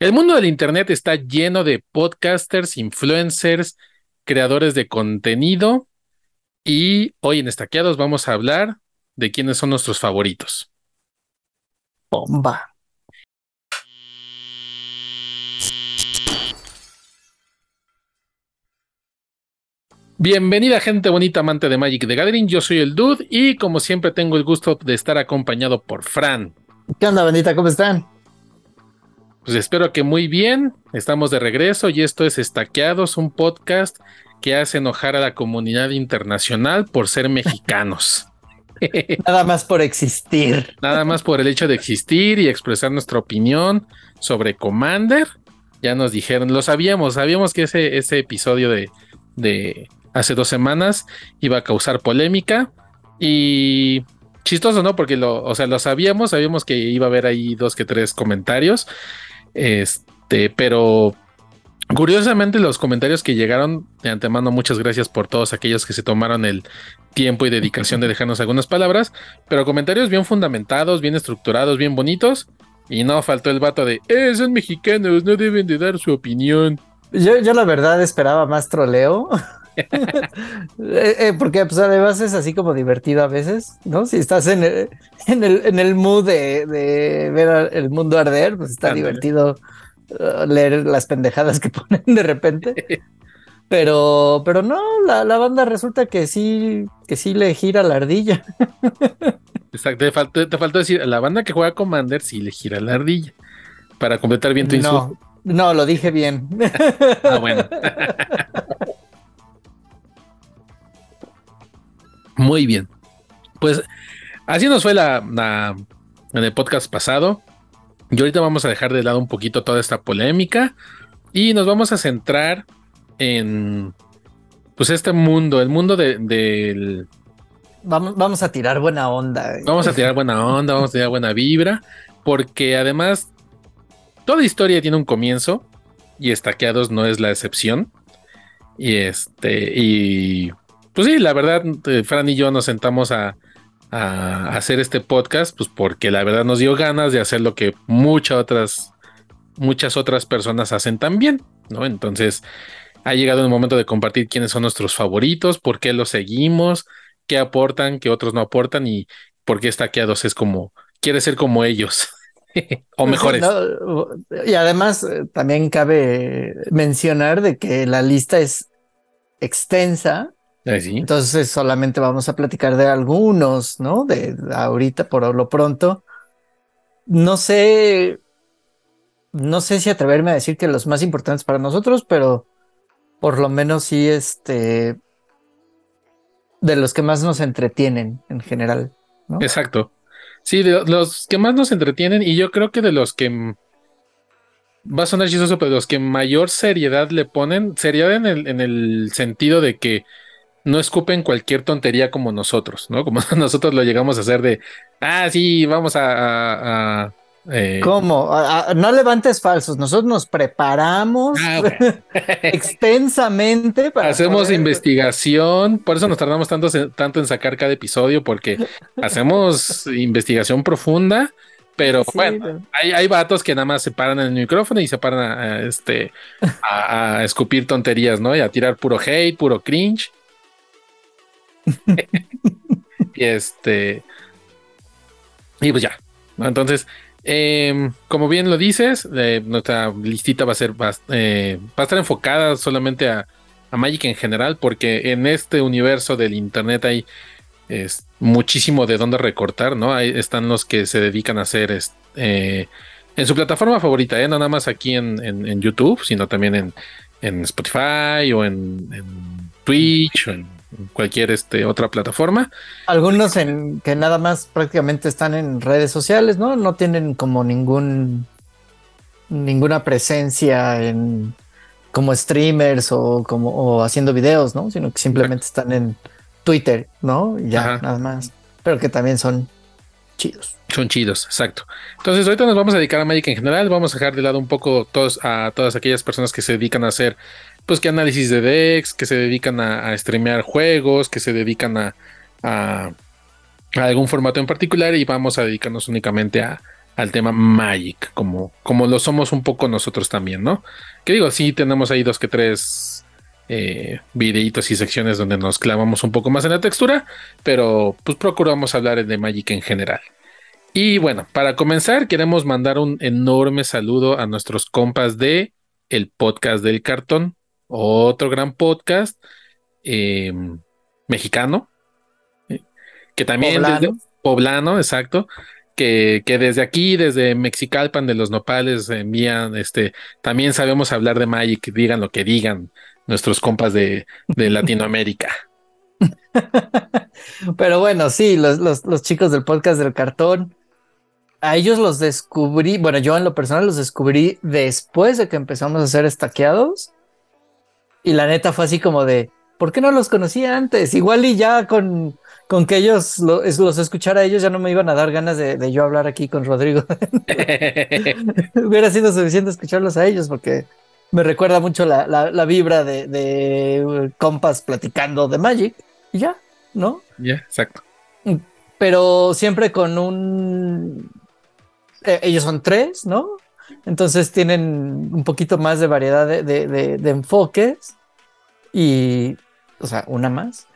El mundo del Internet está lleno de podcasters, influencers, creadores de contenido y hoy en Estaqueados vamos a hablar de quiénes son nuestros favoritos. Bomba. Bienvenida gente bonita amante de Magic the Gathering, yo soy el Dude y como siempre tengo el gusto de estar acompañado por Fran. ¿Qué onda, bandita? ¿Cómo están? Pues espero que muy bien, estamos de regreso y esto es Estaqueados, un podcast que hace enojar a la comunidad internacional por ser mexicanos. Nada más por existir. Nada más por el hecho de existir y expresar nuestra opinión sobre Commander. Ya nos dijeron, lo sabíamos, sabíamos que ese, ese episodio de, de hace dos semanas iba a causar polémica y chistoso, ¿no? Porque lo, o sea, lo sabíamos, sabíamos que iba a haber ahí dos que tres comentarios, este, pero curiosamente los comentarios que llegaron de antemano, muchas gracias por todos aquellos que se tomaron el tiempo y dedicación de dejarnos algunas palabras, pero comentarios bien fundamentados, bien estructurados, bien bonitos. Y no faltó el vato de, eh, son mexicanos, no deben de dar su opinión. Yo, yo la verdad esperaba más troleo. Eh, eh, porque pues además es así como divertido a veces, ¿no? Si estás en el, en el, en el mood de, de ver el mundo arder, pues está Ándale. divertido uh, leer las pendejadas que ponen de repente. Pero, pero no, la, la banda resulta que sí, que sí le gira la ardilla. Exacto, te faltó, te faltó decir, la banda que juega Commander sí le gira la ardilla. Para completar bien tu insulto. No, no, lo dije bien. Ah, bueno. Muy bien. Pues así nos fue la, la- en el podcast pasado. Y ahorita vamos a dejar de lado un poquito toda esta polémica y nos vamos a centrar en pues este mundo, el mundo de- del Vamos, vamos a tirar buena onda. Vamos a tirar buena onda, vamos a tirar buena vibra, porque además toda historia tiene un comienzo y Estaqueados no es la excepción. Y este, y pues sí, la verdad, eh, Fran y yo nos sentamos a, a hacer este podcast, pues porque la verdad nos dio ganas de hacer lo que muchas otras, muchas otras personas hacen también, ¿no? Entonces ha llegado el momento de compartir quiénes son nuestros favoritos, por qué los seguimos, qué aportan, qué otros no aportan y por qué Estaqueados es como, quiere ser como ellos. o mejores. No, y además eh, también cabe mencionar de que la lista es extensa, sí. entonces solamente vamos a platicar de algunos, ¿no? De ahorita por lo pronto. No sé, no sé si atreverme a decir que los más importantes para nosotros, pero por lo menos sí, este, de los que más nos entretienen en general. ¿no? Exacto. Sí, de los que más nos entretienen y yo creo que de los que va a sonar chistoso, pero de los que mayor seriedad le ponen, seriedad en el, en el sentido de que no escupen cualquier tontería como nosotros, ¿no? Como nosotros lo llegamos a hacer de, ah, sí, vamos a... a- a, eh, ¿Cómo? A- no levantes falsos. Nosotros nos preparamos Ah, extensamente para Hacemos poder- investigación, por eso nos tardamos tanto, tanto en sacar cada episodio, porque hacemos investigación profunda, pero Sí, bueno, hay, hay vatos que nada más se paran en el micrófono y se paran a, a, este, a, a escupir tonterías, ¿no? Y a tirar puro hate, puro cringe. y este. Y pues ya. Entonces, em, como bien lo dices, eh, nuestra listita va a ser bast- eh, va a estar enfocada solamente a, a Magic en general, porque en este universo del internet hay es, muchísimo de dónde recortar, ¿no? Ahí están los que se dedican a hacer es- eh, en su plataforma favorita, no nada más aquí en, en- YouTube, sino también en, en Spotify o en, en Twitch o en cualquier este, otra plataforma. Algunos en que nada más prácticamente están en redes sociales, ¿no? No tienen como ningún ninguna presencia en como streamers o como o haciendo videos, ¿no? Sino que simplemente están en Twitter, ¿no? Y ya, Ajá. nada más. Pero que también son chidos. Son chidos, exacto. Entonces, ahorita nos vamos a dedicar a Magic en general. Vamos a dejar de lado un poco todos, a todas aquellas personas que se dedican a hacer, pues, que análisis de decks, que se dedican a, a streamear juegos, que se dedican a, algún formato en particular. Y vamos a dedicarnos únicamente a, al tema Magic, como, como lo somos un poco nosotros también, ¿no? Que digo, sí tenemos ahí dos que tres eh, videitos y secciones donde nos clavamos un poco más en la textura, pero pues procuramos hablar de Magic en general. Y bueno, para comenzar, queremos mandar un enorme saludo a nuestros compas de el podcast del cartón, otro gran podcast em, mexicano, eh, que también Poblano. poblano, exacto, que, que, desde aquí, desde Mexicalpan de los Nopales, envían, este, también sabemos hablar de Magic, digan lo que digan nuestros compas de, de Latinoamérica. Pero bueno, sí, los, los, los, chicos del podcast del cartón, a ellos los descubrí, bueno, yo en lo personal los descubrí después de que empezamos a ser estaqueados. Y la neta fue así como de, ¿por qué no los conocía antes? Igual y ya con, con que ellos lo, los escuchara a ellos ya no me iban a dar ganas de, de yo hablar aquí con Rodrigo. Hubiera sido suficiente escucharlos a ellos porque me recuerda mucho la, la, la vibra de, de, compas platicando de Magic y ya, ¿no? Ya, yeah, exacto. Pero siempre con un... Eh, ellos son tres, ¿no? Entonces tienen un poquito más de variedad de, de, de, de enfoques y, o sea, una más.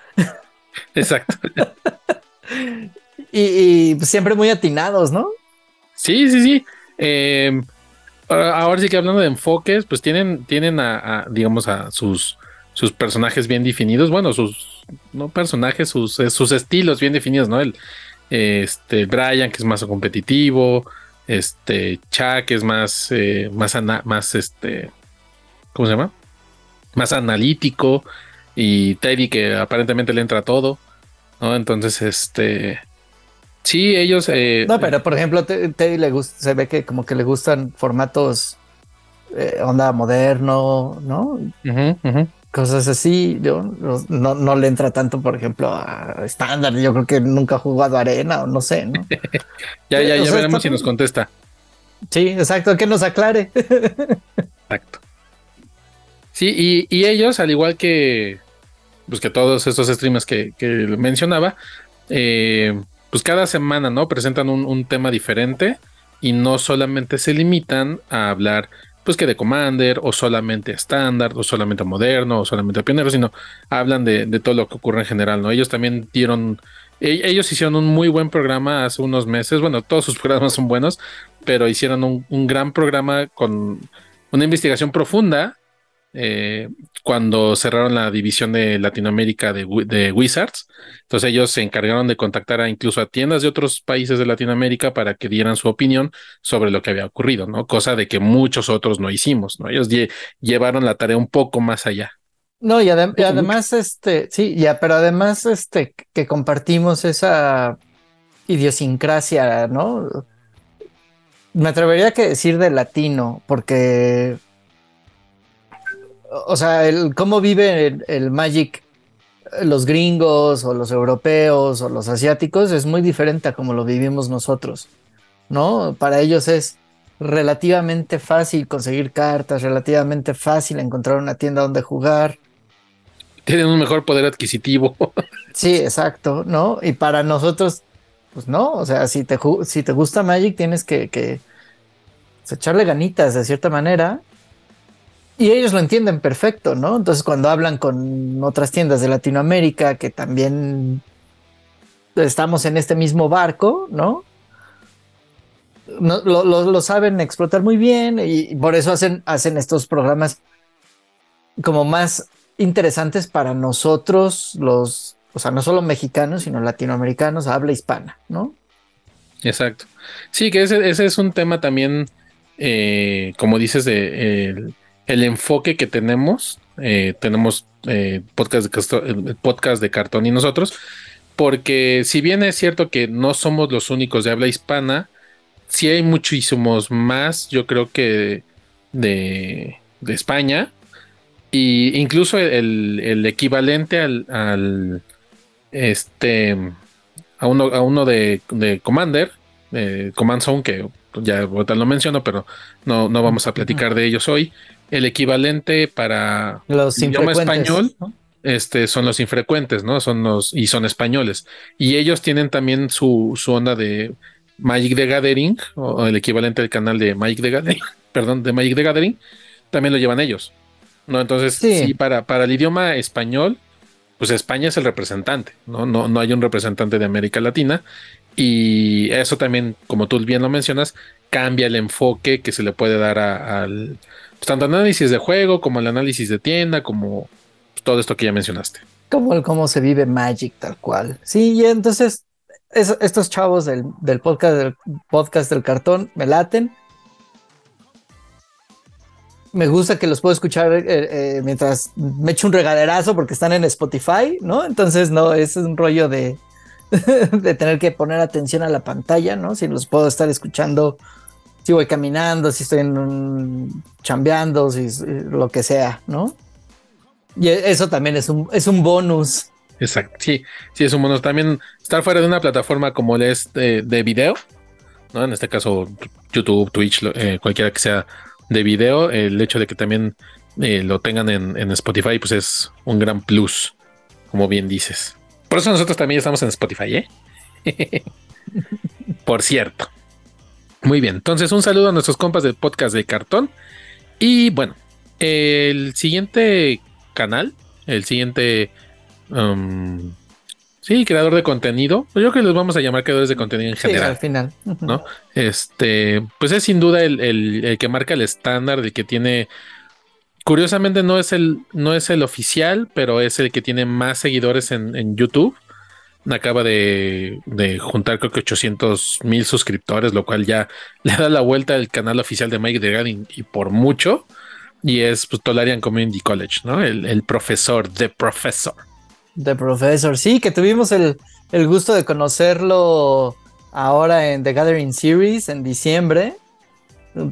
Exacto. y, y, siempre muy atinados, ¿no? Sí, sí, sí. Eh, ahora sí que hablando de enfoques, pues tienen, tienen a, a, digamos, a sus, sus personajes bien definidos. Bueno, sus no personajes, sus, sus estilos bien definidos, ¿no? El, este, Brian, que es más competitivo, este, Chuck, que es más, eh, más, ana, más, este, ¿cómo se llama? Más analítico, y Teddy, que aparentemente le entra todo, ¿no? Entonces, este, sí, ellos... Eh, no, pero por ejemplo, Teddy le gusta, se ve que como que le gustan formatos eh, onda moderno, ¿no? Uh -huh, uh -huh. Cosas así, yo no, no, le entra tanto, por ejemplo, a estándar. Yo creo que nunca ha jugado arena o no sé, ¿no? ya, ya, ya sea, veremos si nos contesta. Sí, exacto, que nos aclare. exacto. Sí, y, y, ellos, al igual que, pues que todos estos streamers que, que mencionaba, eh, pues cada semana, ¿no? Presentan un, un tema diferente y no solamente se limitan a hablar pues que de Commander, o solamente estándar, o solamente moderno, o solamente pionero, sino hablan de, de, todo lo que ocurre en general, ¿no? Ellos también dieron, ellos hicieron un muy buen programa hace unos meses, bueno, todos sus programas son buenos, pero hicieron un, un gran programa con una investigación profunda eh, cuando cerraron la división de Latinoamérica de, de, Wizards. Entonces ellos se encargaron de contactar a incluso a tiendas de otros países de Latinoamérica para que dieran su opinión sobre lo que había ocurrido, ¿no? Cosa de que muchos otros no hicimos, ¿no? Ellos lle llevaron la tarea un poco más allá. No, y, adem y además, este, sí, ya, pero además, este, que compartimos esa idiosincrasia, ¿no? Me atrevería a que decir de latino, porque o sea, el, cómo vive el, el, Magic los gringos o los europeos o los asiáticos es muy diferente a como lo vivimos nosotros, ¿no? Para ellos es relativamente fácil conseguir cartas, relativamente fácil encontrar una tienda donde jugar. Tienen un mejor poder adquisitivo. sí, exacto, ¿no? Y para nosotros, pues no, o sea, si te, si te gusta Magic tienes que, que pues, echarle ganitas de cierta manera y ellos lo entienden perfecto, ¿no? Entonces cuando hablan con otras tiendas de Latinoamérica que también estamos en este mismo barco, ¿no? lo, saben explotar muy bien y por eso hacen, hacen estos programas como más interesantes para nosotros, los, o sea, no solo mexicanos, sino latinoamericanos, habla hispana, ¿no? Exacto. Sí, que ese, ese es un tema también, eh, como dices, de... Eh, el enfoque que tenemos, eh, tenemos eh, podcast, de, podcast de cartón y nosotros, porque si bien es cierto que no somos los únicos de habla hispana, sí hay muchísimos más, yo creo que de, de España, y incluso el, el equivalente al, al, este a uno, a uno de, de Commander, eh, Command Zone, que ya ahorita lo menciono, pero no, no vamos a platicar de ellos hoy el equivalente para los idioma español ¿no? este, son los infrecuentes, ¿no? Son los, y son españoles. Y ellos tienen también su, su onda de, Magic the Gathering, o el equivalente del canal de Magic the Gathering, perdón, de Magic the Gathering, también lo llevan ellos. ¿no? Entonces, sí, para, para el idioma español, pues España es el representante, ¿no? ¿no? No hay un representante de América Latina. Y eso también, como tú bien lo mencionas, cambia el enfoque que se le puede dar al pues, tanto análisis de juego como el análisis de tienda, como todo esto que ya mencionaste. Como el cómo se vive Magic tal cual. Sí, y entonces estos chavos del, del, podcast, del podcast del cartón me laten. Me gusta que los puedo escuchar eh, eh, mientras me echo un regaderazo porque están en Spotify, ¿no? Entonces, no, es un rollo de, de tener que poner atención a la pantalla, ¿no? Si los puedo estar escuchando, si voy caminando, si estoy en chambeando, si lo que sea, ¿no? Y eso también es un, es un bonus. Exacto, sí, sí, es un bonus. También estar fuera de una plataforma como el de, video, ¿no? En este caso, YouTube, Twitch, eh, cualquiera que sea de video, el hecho de que también eh, lo tengan en, en, Spotify, pues es un gran plus, como bien dices. Por eso nosotros también estamos en Spotify, ¿eh? Por cierto. Muy bien, entonces un saludo a nuestros compas del podcast de cartón. Y bueno, el siguiente canal, el siguiente um, Sí, creador de contenido. Yo creo que los vamos a llamar creadores de contenido en general. Sí, al final. ¿No? Este, pues es sin duda el, que marca el estándar, el que tiene. Curiosamente no es el, no es el oficial, pero es el que tiene más seguidores en, YouTube. Acaba de, juntar creo que 800 mil suscriptores, lo cual ya le da la vuelta al canal oficial de Mike de y, por mucho. Y es pues, Tolarian Community College, ¿no? El, el profesor, de profesor. The Professor, sí, que tuvimos el, gusto de conocerlo ahora en The Gathering Series en diciembre.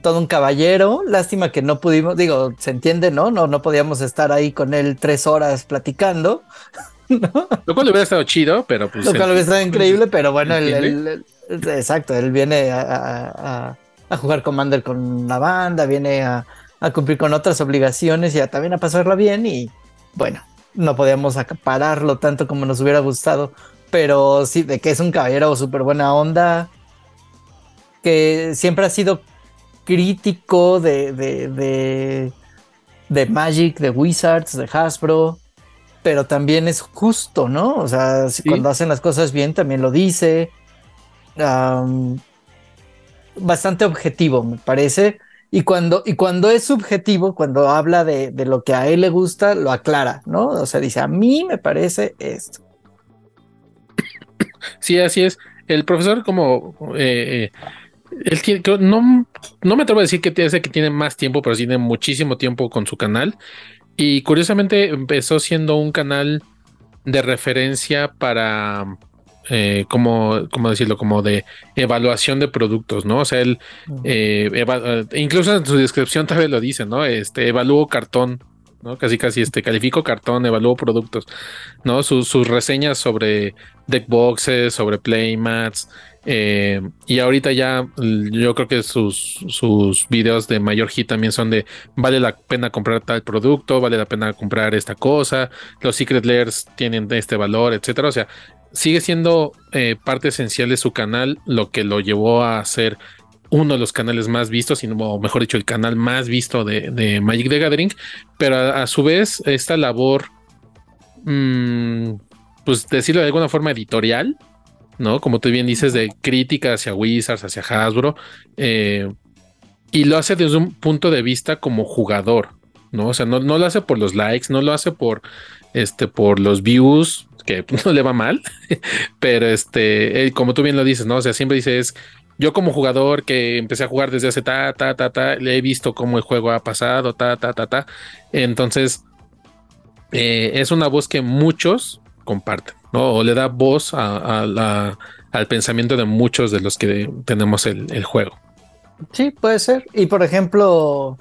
Todo un caballero. Lástima que no pudimos, digo, se entiende, ¿no? No, no podíamos estar ahí con él tres horas platicando. Lo cual hubiera estado chido, pero pues. Lo cual hubiera estado increíble, pero bueno, el, exacto, él viene a, jugar Commander con la banda, viene a, a cumplir con otras obligaciones y a, también a pasarla bien y bueno, no podíamos acapararlo tanto como nos hubiera gustado, pero sí, de que es un caballero súper buena onda, que siempre ha sido crítico de, de, de, Magic, de Wizards, de Hasbro, pero también es justo, ¿no? O sea, cuando hacen las cosas bien también lo dice. bastante objetivo, me parece. Y cuando, y cuando es subjetivo, cuando habla de, lo que a él le gusta, lo aclara, ¿no? O sea, dice, a mí me parece esto. Sí, así es. El profesor como... Eh, él tiene, no, no me atrevo a decir que tiene, que tiene más tiempo, pero tiene muchísimo tiempo con su canal. Y curiosamente empezó siendo un canal de referencia para eh, como, decirlo, como de evaluación de productos, ¿no? O sea, él, eh, eh, incluso en su descripción tal vez lo dice, ¿no? Este, evalúo cartón, ¿no? Casi, casi, este, califico cartón, evalúo productos, ¿no? Sus, sus reseñas sobre deck boxes, sobre playmats, eh, y ahorita ya yo creo que sus, sus videos de mayor hit también son de vale la pena comprar tal producto, vale la pena comprar esta cosa, los secret layers tienen este valor, etcétera. O sea, sigue siendo eh, parte esencial de su canal, lo que lo llevó a ser uno de los canales más vistos, o mejor dicho, el canal más visto de, Magic the Gathering, pero a, su vez esta labor, mm, pues decirlo de alguna forma editorial, ¿no? Como tú bien dices, de crítica hacia Wizards, hacia Hasbro, eh, y lo hace desde un punto de vista como jugador, ¿no? O sea, no, no lo hace por los likes, no lo hace por, este, por los views, que no le va mal, pero este, como tú bien lo dices, ¿no? O sea, siempre dices, yo como jugador que empecé a jugar desde hace ta, ta, ta, ta, le he visto cómo el juego ha pasado, ta, ta, ta, ta. Entonces, eh, es una voz que muchos comparten, ¿no? O le da voz a, la, al pensamiento de muchos de los que tenemos el, juego. Sí, puede ser. Y por ejemplo,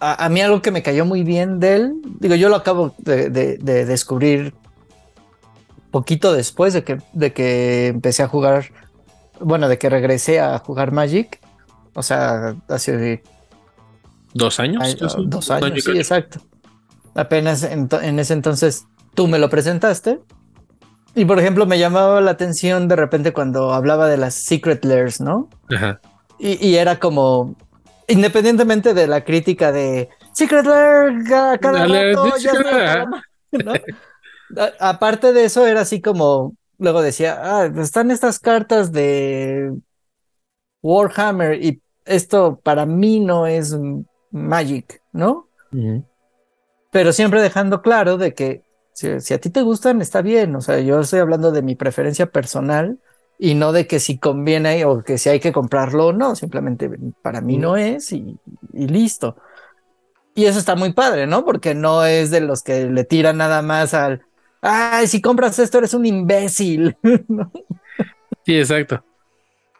a, mí algo que me cayó muy bien de él, digo, yo lo acabo de, de descubrir poquito después de que, de que empecé a jugar, bueno, de que regresé a jugar Magic, o sea, hace... ¿Dos años? dos años, sí, exacto. Apenas en, ese entonces tú me lo presentaste Y por ejemplo, me llamaba la atención de repente cuando hablaba de las secret lairs, ¿no? Ajá. Y, y era como, independientemente de la crítica de secret lair, cada, rato, ya secret está, lair. caramba", ¿no? A- Aparte de eso, era así como, luego decía, ah, están estas cartas de Warhammer y esto para mí no es Magic, ¿no? Pero siempre dejando claro de que si, si a ti te gustan, está bien. O sea, yo estoy hablando de mi preferencia personal y no de que si conviene o que si hay que comprarlo o no. Simplemente para mí no es y, y listo. Y eso está muy padre, ¿no? Porque no es de los que le tiran nada más al, ay, si compras esto eres un imbécil. ¿no? Sí, exacto.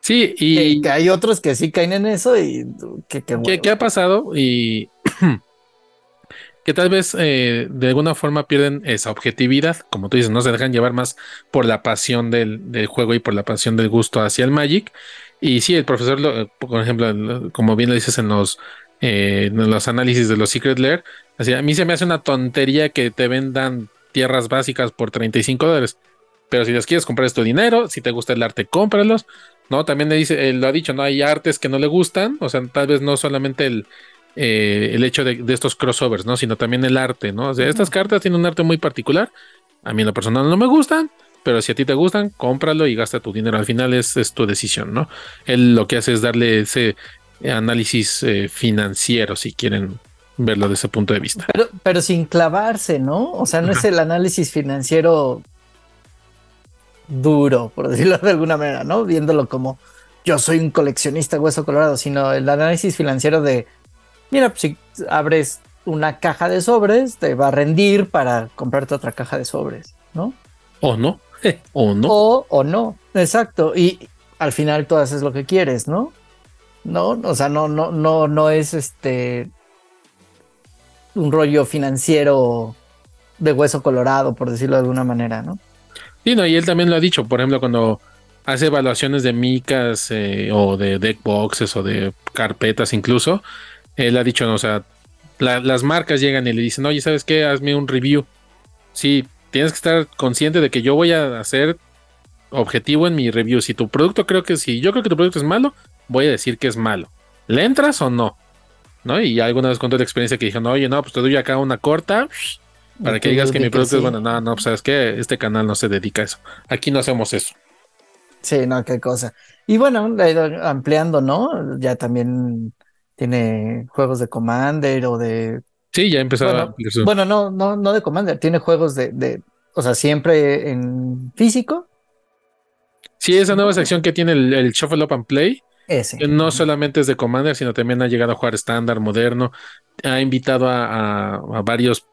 Sí, Que, y que hay otros que sí caen en eso y que, que ¿qué, qué ha pasado? Y que tal vez eh, de alguna forma pierden esa objetividad, como tú dices, no se dejan llevar más por la pasión del, juego y por la pasión del gusto hacia el Magic. Y sí, el profesor, lo- por ejemplo, lo- como bien lo dices en los, eh, en los análisis de los Secret Lair, así, a mí se me hace una tontería que te vendan tierras básicas por 35 dólares. Pero si las quieres comprar es tu dinero, si te gusta el arte, cómpralos. No, también le dice, él lo ha dicho, no hay artes que no le gustan, o sea, tal vez no solamente el, eh, el hecho de, de estos crossovers, ¿no? Sino también el arte, ¿no? O sea, estas cartas tienen un arte muy particular. A mí en lo personal no me gustan, pero si a ti te gustan, cómpralo y gasta tu dinero. Al final es, es tu decisión, ¿no? Él lo que hace es darle ese análisis eh, financiero, si quieren verlo desde ese punto de vista. Pero, pero sin clavarse, ¿no? O sea, no es el análisis financiero duro, por decirlo de alguna manera, ¿no? Viéndolo como yo soy un coleccionista hueso colorado, sino el análisis financiero de, mira, pues si abres una caja de sobres, te va a rendir para comprarte otra caja de sobres, ¿no? O no, o no. O, o no, exacto. Y al final tú haces lo que quieres, ¿no? No, o sea, no, no, no, no es este un rollo financiero de hueso colorado, por decirlo de alguna manera, ¿no? Sí, no, y él también lo ha dicho, por ejemplo, cuando hace evaluaciones de micas eh, o de deck boxes o de carpetas incluso, él ha dicho, no, o sea, la- las marcas llegan y le dicen, oye, ¿sabes qué? Hazme un review. Sí, tienes que estar consciente de que yo voy a hacer objetivo en mi review. Si tu producto creo que, si yo creo que tu producto es malo, voy a decir que es malo. ¿Le entras o no? ¿No? Y alguna vez conté la experiencia que dijeron, oye, no, pues te doy acá una corta para que digas que mi producto sí. es bueno. No, no, pues sabes que este canal no se dedica a eso. Aquí no hacemos eso. Sí, no, qué cosa. Y bueno, ampliando, ¿no? Ya también tiene juegos de Commander o de Sí, ya empezó Bueno, Bueno, no, no, no de Commander, tiene juegos de, de, o sea, siempre en físico, Sí, esa nueva sección que tiene el, el Shuffle Up and Play, ese. que no solamente es de Commander, sino también ha llegado a jugar estándar, moderno. Ha invitado a, a- a varios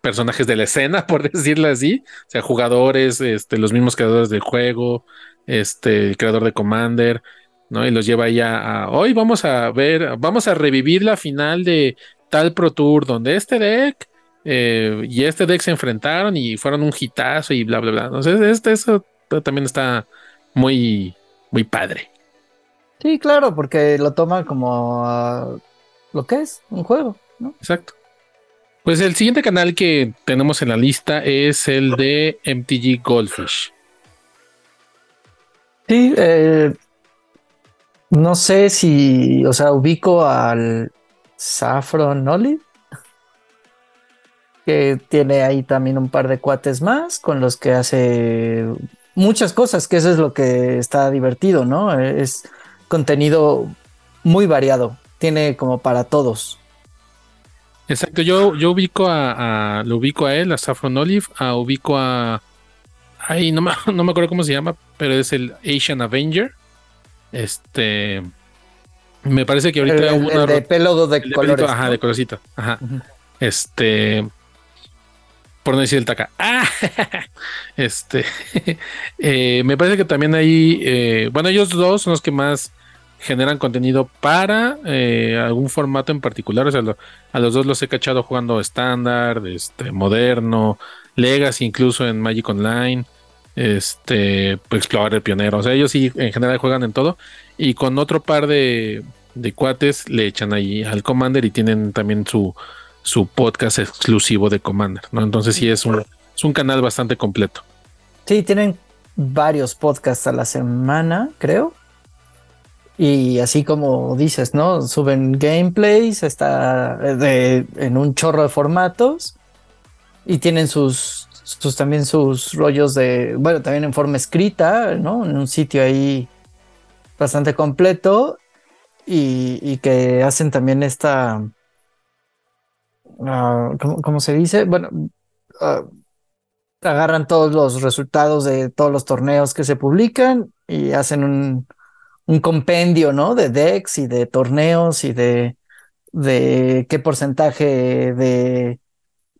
personajes de la escena, por decirlo así. O sea, jugadores, este, los mismos creadores del juego, este, el creador de Commander, ¿no? Y los lleva ahí a, a, hoy vamos a ver, vamos a revivir la final de tal Pro Tour, donde este deck eh, y este deck se enfrentaron y fueron un hitazo y bla, bla, bla. Entonces, este, eso también está muy, muy padre. Sí, claro, porque lo toma como ah, lo que es, un juego, ¿no? Exacto. Pues el siguiente canal que tenemos en la lista es el de MTG Goldfish. Sí, eh, no sé si, o sea, ubico al Saffron Olive, que tiene ahí también un par de cuates más con los que hace muchas cosas, que eso es lo que está divertido, ¿no? Es contenido muy variado, tiene como para todos. Exacto, yo, yo ubico a, lo ubico a él, a Saffron Olive, a ubico a ay, no me, no me acuerdo cómo se llama, pero es el Asian Avenger. Este me parece que ahorita El, hubo el una de pelo de colores. pelito, ajá, de colorcito, ajá. Este. Por no decir el taca. Ah, este. eh, me parece que también hay. eh, bueno, ellos dos son los que más generan contenido para eh, algún formato en particular. O sea, lo- a los dos los he cachado jugando estándar, este, moderno, Legacy, incluso en Magic Online. Este, Explorer Pionero. O sea, ellos sí en general juegan en todo. Y con otro par de, de cuates le echan ahí al Commander y tienen también su, su podcast exclusivo de Commander, ¿no? Entonces sí es un, es un canal bastante completo. Sí, tienen varios podcasts a la semana, creo. Y así como dices, ¿no? Suben gameplays, está de, en un chorro de formatos y tienen sus, sus también sus rollos de, bueno, también en forma escrita, ¿no? En un sitio ahí bastante completo y, que hacen también esta, ah, ¿cómo, se dice? Bueno, ah, agarran todos los resultados de todos los torneos que se publican y hacen un un compendio, ¿no? De decks y de torneos y de, de qué porcentaje de,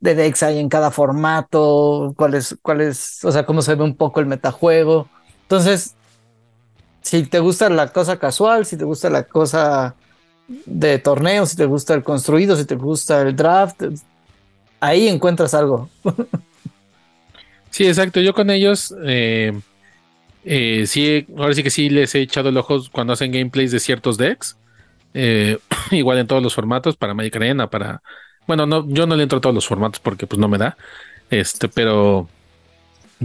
de decks hay en cada formato, cuál es, cuál es, o sea, cómo se ve un poco el metajuego. Entonces, si te gusta la cosa casual, si te gusta la cosa de torneos, si te gusta el construido, si te gusta el draft, ahí encuentras algo. Sí, exacto. Yo con ellos, eh, eh, sí, ahora sí que sí les he echado el ojo cuando hacen gameplays de ciertos decks. Eh, igual en todos los formatos, para Magic Arena, para. Bueno, no, yo no le entro a todos los formatos porque pues no me da. Este, pero.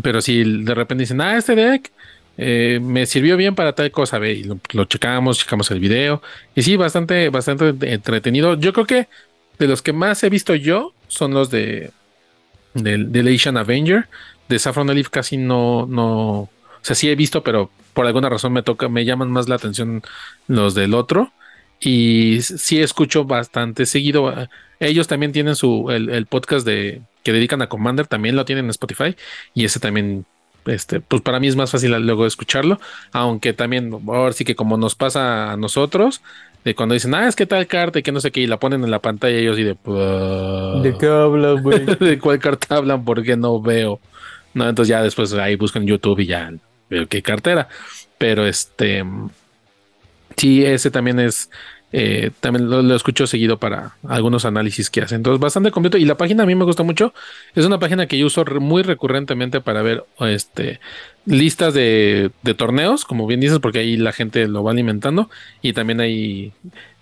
Pero si de repente dicen, ah, este deck eh, me sirvió bien para tal cosa, ve, y lo, checamos, checamos el video. Y sí, bastante, bastante entretenido. Yo creo que de los que más he visto yo son los de. De, Asian Avenger. De Saffron Leaf casi no, no, o sea, sí he visto, pero por alguna razón me toca, me llaman más la atención los del otro. Y sí escucho bastante seguido. Ellos también tienen su el, podcast de que dedican a Commander, también lo tienen en Spotify. Y ese también, este, pues para mí es más fácil luego escucharlo. Aunque también, ahora sí que como nos pasa a nosotros, de cuando dicen, ah, es que tal carta y que no sé qué, y la ponen en la pantalla ellos y de, ¿de qué hablan, güey? ¿De cuál carta hablan? Porque no veo. No, entonces ya después ahí buscan YouTube y ya qué cartera. Pero este, sí, ese también es, eh, también lo, escucho seguido para algunos análisis que hacen. Entonces, bastante completo. Y la página a mí me gusta mucho. Es una página que yo uso muy recurrentemente para ver este, listas de, torneos, como bien dices, porque ahí la gente lo va alimentando. Y también ahí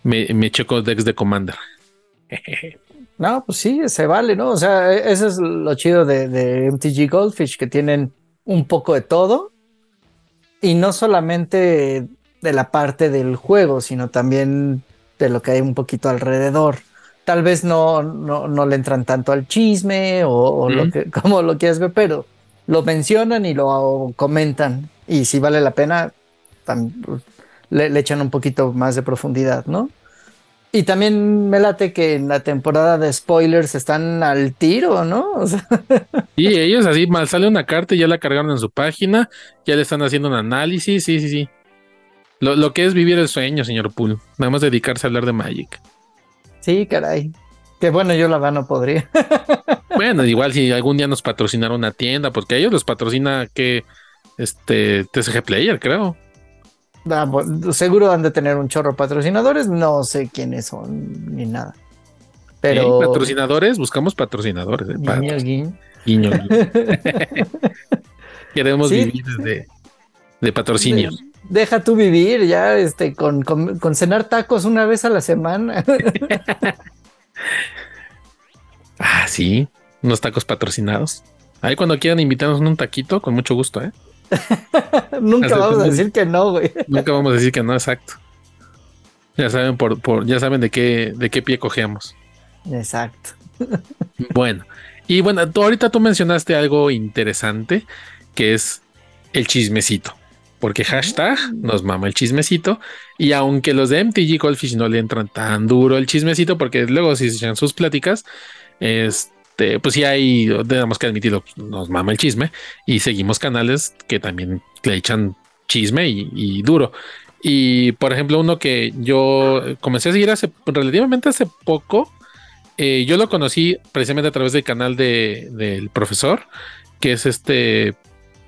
me, checo decks de Commander. No, pues sí, se vale, ¿no? O sea, e, eso es lo chido de, de MTG Goldfish, que tienen un poco de todo y no solamente de la parte del juego, sino también de lo que hay un poquito alrededor. Tal vez no, no, le entran tanto al chisme o, lo que, como lo quieras ver, pero lo mencionan y lo comentan. Y si vale la pena, le, le, echan un poquito más de profundidad, ¿no? Y también me late que en la temporada de spoilers están al tiro, ¿no? Y ellos así mal sale una carta y ya la cargaron en su página, ya le están haciendo un análisis, sí, sí, sí. Lo, que es vivir el sueño, señor Pool. Nada más dedicarse a hablar de Magic. Sí, caray. Que bueno, yo la verdad no podría. Bueno, igual si algún día nos patrocinara una tienda, porque a ellos los patrocina que este TSG Player, creo. Ah, seguro han de tener un chorro de patrocinadores, no sé quiénes son ni nada. Pero. patrocinadores, buscamos patrocinadores. Eh, guiño, Queremos vivir de, patrocinio. Deja tú vivir ya, este, con, con, cenar tacos una vez a la semana. ah, sí, unos tacos patrocinados. Ahí cuando quieran invitarnos un taquito, con mucho gusto, ¿eh? Nunca vamos a decir que no, güey. Nunca vamos a decir que no, exacto. Ya saben por, por, ya saben de qué, de qué pie cojeamos. Exacto. Bueno, y bueno, tú, ahorita tú mencionaste algo interesante que es el chismecito. Porque hashtag nos mama el chismecito. Y aunque los de MTG Goldfish no le entran tan duro el chismecito, porque luego si se echan sus pláticas, es este, pues sí hay, tenemos que admitirlo, nos mama el chisme y seguimos canales que también le echan chisme y, duro. Y por ejemplo, uno que yo comencé a seguir hace relativamente hace poco, eh, yo lo conocí precisamente a través del canal de, del profesor, que es este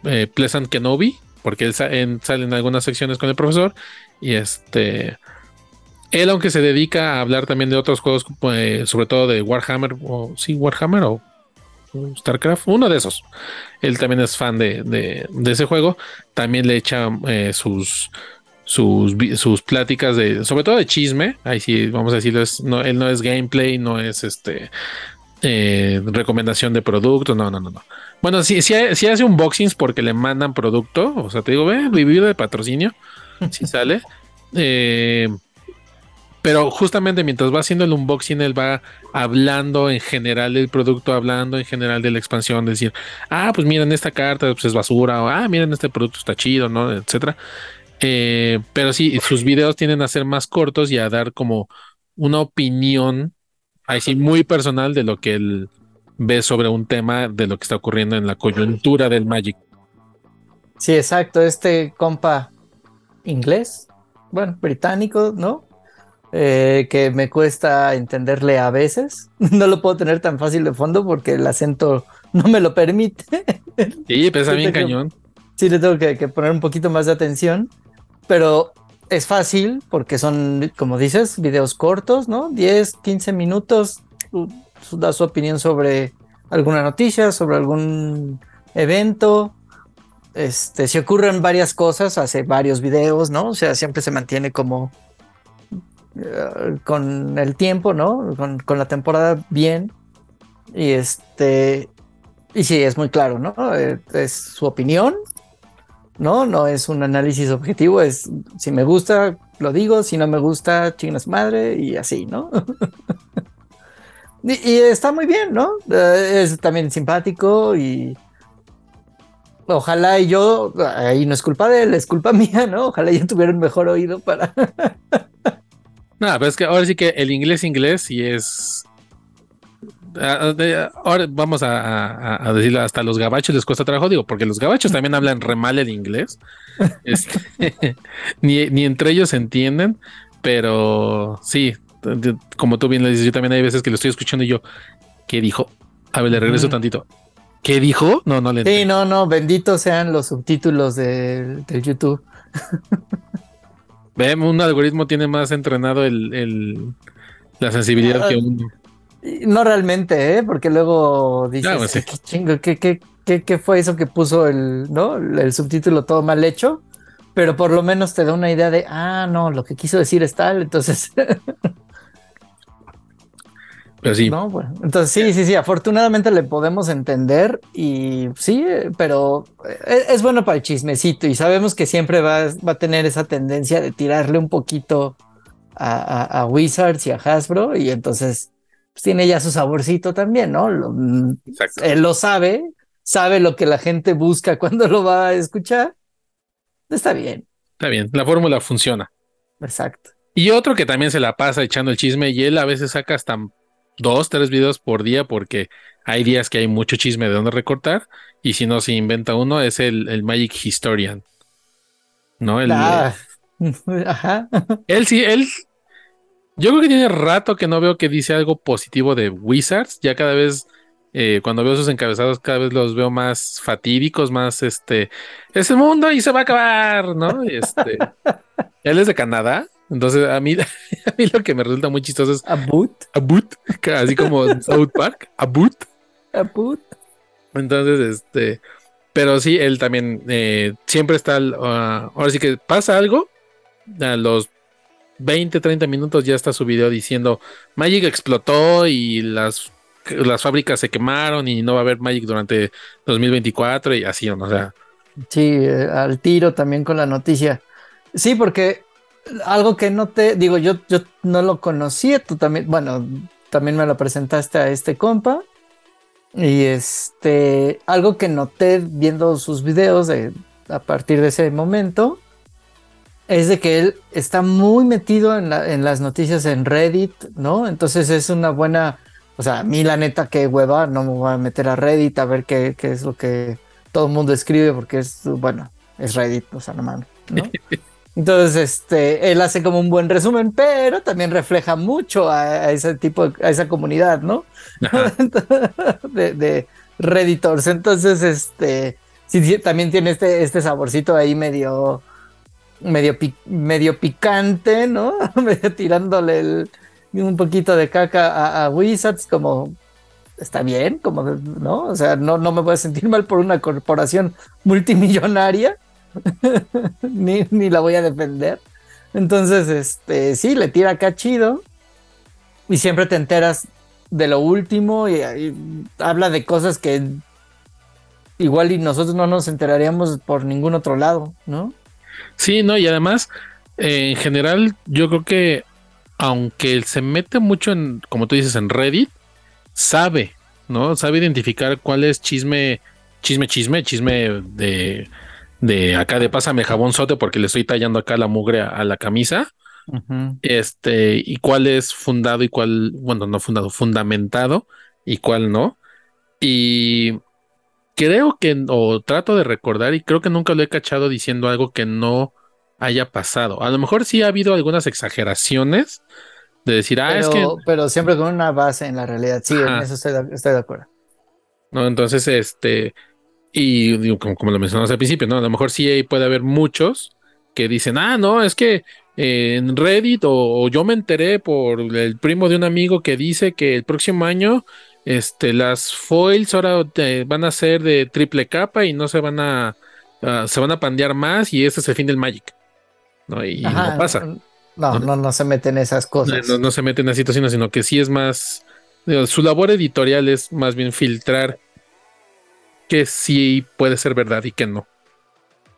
eh, Pleasant Kenobi, porque él sale en algunas secciones con el profesor y este él, aunque se dedica a hablar también de otros juegos, pues, sobre todo de Warhammer, o sí, Warhammer o StarCraft, uno de esos. Él también es fan de, ese juego. También le echa eh, sus, sus, sus pláticas de, sobre todo de chisme. Ahí sí, vamos a decirlo, no, él no es gameplay, no es este eh, recomendación de producto, no, no, no. Bueno, si, si, si, hace unboxings porque le mandan producto, o sea, te digo, ve, vivir de patrocinio, si sale. Eh, pero justamente mientras va haciendo el unboxing, él va hablando en general del producto, hablando en general de la expansión, decir, ah, pues miren, esta carta pues es basura, o ah, miren, este producto está chido, ¿no? Etcétera. Eh, pero sí, sus videos tienden a ser más cortos y a dar como una opinión, ahí sí, muy personal de lo que él ve sobre un tema, de lo que está ocurriendo en la coyuntura del Magic. Sí, exacto. Este compa inglés, bueno, británico, ¿no? Eh, que me cuesta entenderle a veces. No lo puedo tener tan fácil de fondo porque el acento no me lo permite. Sí, pesa bien cañón. Sí, le tengo que, poner un poquito más de atención, pero es fácil porque son, como dices, videos cortos, ¿no? 10, 15 minutos, da su opinión sobre alguna noticia, sobre algún evento. Este, ocurren varias cosas, hace varios videos, ¿no? O sea, siempre se mantiene como eh, con el tiempo, ¿no? Con, la temporada bien. Y este. Y sí, es muy claro, ¿no? Eh, es su opinión, ¿no? No es un análisis objetivo, es si me gusta, lo digo, si no me gusta, chingas madre y así, ¿no? y, está muy bien, ¿no? Eh, es también simpático y. Ojalá y yo, ahí no es culpa de él, es culpa mía, ¿no? Ojalá yo tuviera un mejor oído para, No, pero es que ahora sí que el inglés inglés y es. Ah, ahora vamos a, decirlo, hasta los gabachos les cuesta trabajo, digo, porque los gabachos también hablan re mal el inglés. Este, ni, ni, entre ellos se entienden, pero sí, como tú bien le dices, yo también hay veces que lo estoy escuchando y yo, ¿qué dijo? A ver, le regreso tantito. ¿Qué dijo? No, no le Sí, no, no, benditos sean los subtítulos de, de YouTube. un algoritmo tiene más entrenado el, la sensibilidad que uno. No realmente, ¿eh? porque luego dices, ¿qué, chingo, ¿qué, qué, qué, fue eso que puso el, ¿no? el subtítulo todo mal hecho? Pero por lo menos te da una idea de, ah, no, lo que quiso decir es tal, entonces Pero sí. entonces sí, sí, sí, afortunadamente le podemos entender y sí, pero eh, es, bueno para el chismecito y sabemos que siempre va, va a tener esa tendencia de tirarle un poquito a, Wizards y a Hasbro y entonces pues, tiene ya su saborcito también, ¿no? Mm, él lo sabe, sabe lo que la gente busca cuando lo va a escuchar. Está bien. Está bien, la fórmula funciona. Exacto. Y otro que también se la pasa echando el chisme y él a veces saca hasta dos, tres videos por día porque hay días que hay mucho chisme de dónde recortar y si no se inventa uno es el, Magic Historian. ¿No? El, ah, Ajá. Él sí, él... Yo creo que tiene rato que no veo que dice algo positivo de Wizards. Ya cada vez, eh, cuando veo sus encabezados, cada vez los veo más fatídicos, más este... Es el mundo y se va a acabar, ¿no? este... él es de Canadá. Entonces, a mí, a mí lo que me resulta muy chistoso es. Abut. Abut, así como South Park. Abut. Abut. Entonces, este. Pero sí, él también eh, siempre está. Ah, ahora sí que pasa algo. A los 20, 30 minutos ya está su video diciendo: Magic explotó y las, las fábricas se quemaron y no va a haber Magic durante 2024 y así, o sea. Sí, eh, al tiro también con la noticia. Sí, porque algo que no te, digo, yo, yo no lo conocía, tú también, bueno, también me lo presentaste a este compa. Y este, algo que noté viendo sus videos de, a partir de ese momento, es de que él está muy metido en, en las noticias en Reddit, ¿no? Entonces es una buena, o sea, a mí la neta que hueva, no me voy a meter a Reddit a ver qué, qué es lo que todo el mundo escribe porque es, bueno, es Reddit, o sea, no mames, ¿no? Entonces, este, él hace como un buen resumen, pero también refleja mucho a, ese tipo, a esa comunidad, ¿no? de, de, Redditors. Entonces, este, sí, también tiene este, este saborcito ahí medio, medio, medio picante, ¿no? medio tirándole un poquito de caca a, Wizards, como está bien, como, ¿no? O sea, no, no me voy a sentir mal por una corporación multimillonaria ni, la voy a defender. Entonces, este, sí, le tira acá chido. Y siempre te enteras de lo último y, habla de cosas que igual y nosotros no nos enteraríamos por ningún otro lado, ¿no? Sí, no, y además, eh, en general, yo creo que aunque se mete mucho en, como tú dices, en Reddit, sabe, ¿no? Sabe identificar cuál es chisme, chisme, chisme, chisme de, de acá de pásame jabón sote porque le estoy tallando acá la mugre a la camisa este, y cuál es fundado y cuál, bueno, no fundado, fundamentado y cuál no. Y creo que, o trato de recordar, y creo que nunca lo he cachado diciendo algo que no haya pasado. A lo mejor sí ha habido algunas exageraciones de decir, ah, es que. Pero siempre con una base en la realidad. Sí, en eso estoy de, acuerdo. No, entonces, este, y como, como, lo mencionamos al principio, ¿no? A lo mejor sí puede haber muchos que dicen, ah, no, es que en Reddit o, yo me enteré por el primo de un amigo que dice que el próximo año este, las foils ahora eh, van a ser de triple capa y no se van a, se van a pandear más y ese es el fin del Magic. ¿no? Y no pasa. No, no, no, se meten en esas cosas. No, no, se meten en esas situaciones, sino que sí es más. su labor editorial es más bien filtrar que sí puede ser verdad y que no.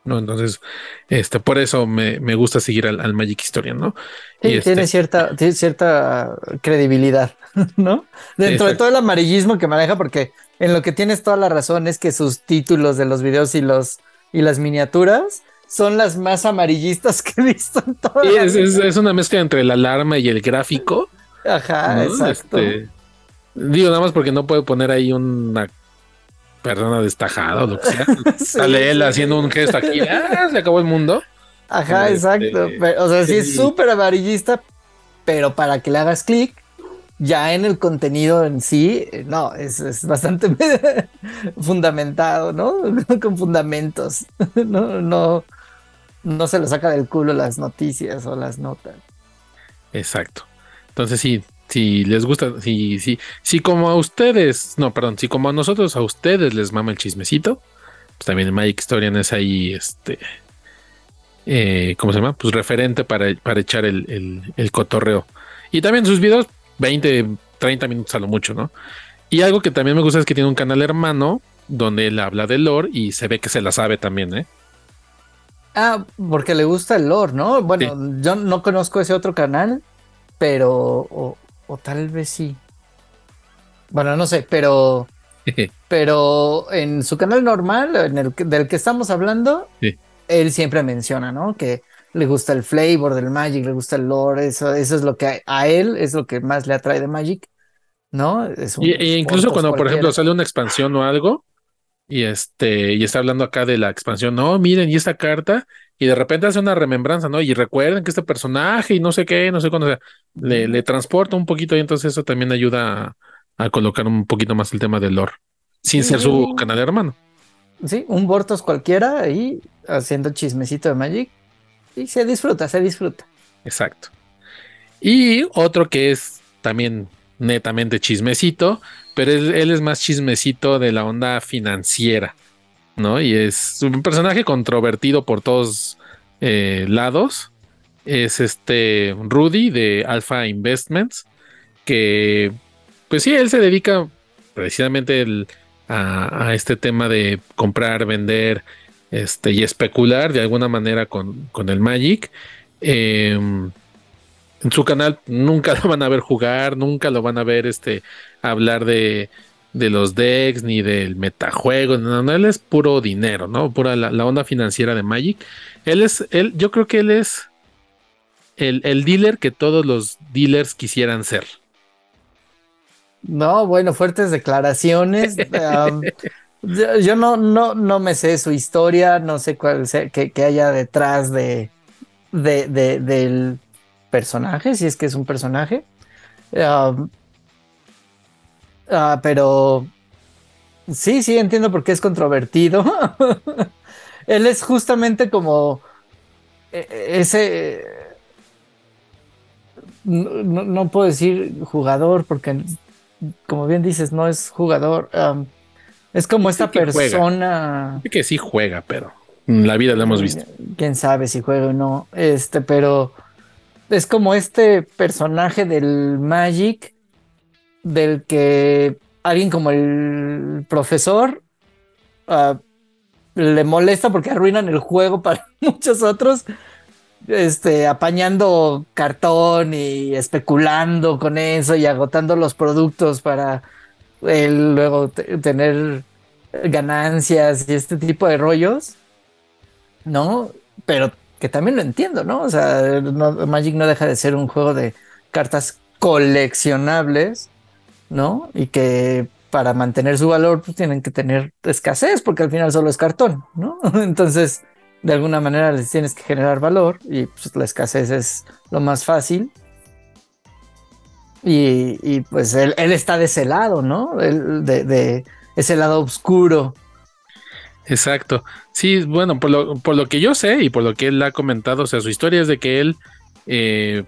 ¿no? Entonces, este, por eso me, gusta seguir al, Magic Historian, ¿no? y este tiene cierta, tiene cierta credibilidad, ¿no? Dentro de todo el amarillismo que maneja, porque en lo que tienes toda la razón es que sus títulos de los videos y los y las miniaturas son las más amarillistas que he visto en toda es, es, una mezcla entre la alarma y el gráfico. Ajá, exacto. Este, digo, nada más porque no puedo poner ahí una persona destajada o lo que sea. Sale él haciendo un gesto aquí, ¡ah! Se acabó el mundo. Ajá, este, exacto. o sea, sí es súper amarillista, pero para que le hagas clic, ya en el contenido en sí, no, es, bastante fundamentado, ¿no? Con fundamentos. No, no, no se lo saca del culo las noticias o las notas. Exacto. Entonces sí, si les gusta, si, si, si como a ustedes, no, perdón, si como a nosotros a ustedes les mama el chismecito, pues también el Magic Historian es ahí, este, eh, ¿cómo se llama? Pues referente para, para echar el, el, cotorreo. Y también sus videos, 20, 30 minutos a lo mucho, ¿no? Y algo que también me gusta es que tiene un canal hermano donde él habla de lore y se ve que se la sabe también, ¿eh? Ah, porque le gusta el lore, ¿no? Bueno, yo no conozco ese otro canal, pero o tal vez sí. Bueno, no sé, pero. pero en su canal normal, en el del que estamos hablando, él siempre menciona, ¿no? Que le gusta el flavor del Magic, le gusta el lore, eso, eso es lo que a, él es lo que más le atrae de Magic, ¿no? Es y, incluso cuando, por ejemplo, sale una expansión o algo, y este, y está hablando acá de la expansión, no, miren, y esta carta, y de repente hace una remembranza, ¿no? Y recuerden que este personaje y no sé qué, no sé cuándo, le, transporta un poquito y entonces eso también ayuda a, colocar un poquito más el tema del lore, sin ser su canal hermano. Sí, un Bortos cualquiera ahí haciendo chismecito de Magic y se disfruta, se disfruta. Exacto. Y otro que es también netamente chismecito, pero él es más chismecito de la onda financiera. ¿no? Y es un personaje controvertido por todos eh, lados. Es este Rudy de Alpha Investments, que pues sí, él se dedica precisamente a, este tema de comprar, vender este, y especular de alguna manera con, el Magic. Em, en su canal nunca lo van a ver jugar, nunca lo van a ver este, hablar de, de los decks ni del metajuego, no, no, él es puro dinero, ¿no? Pura la, onda financiera de Magic. Él es, él, yo creo que él es el, dealer que todos los dealers quisieran ser. No, bueno, fuertes declaraciones. yo, no, no, no me sé su historia, no sé cuál sea, que, haya detrás de, de, del personaje, si es que es un personaje. Ah, pero sí, sí, entiendo por qué es controvertido. Él es justamente como e, e, ese... No, puedo decir jugador porque, como bien dices, no es jugador. es como esta persona... que sí juega, pero en la vida lo hemos visto. Quién sabe si juega o no. Este, pero es como este personaje del Magic del que alguien como el profesor ah, le molesta porque arruinan el juego para muchos otros, este, apañando cartón y especulando con eso y agotando los productos para él luego tener ganancias y este tipo de rollos, ¿no? Pero que también lo entiendo, ¿no? O sea, Magic no deja de ser un juego de cartas coleccionables, ¿no? Y que para mantener su valor pues tienen que tener escasez porque al final solo es cartón, ¿no? Entonces, de alguna manera les tienes que generar valor y pues la escasez es lo más fácil. Y, pues él, está de ese lado, ¿no? de, ese lado oscuro. Exacto. Sí, bueno, por lo, por lo que yo sé y por lo que él ha comentado, o sea, su historia es de que él eh,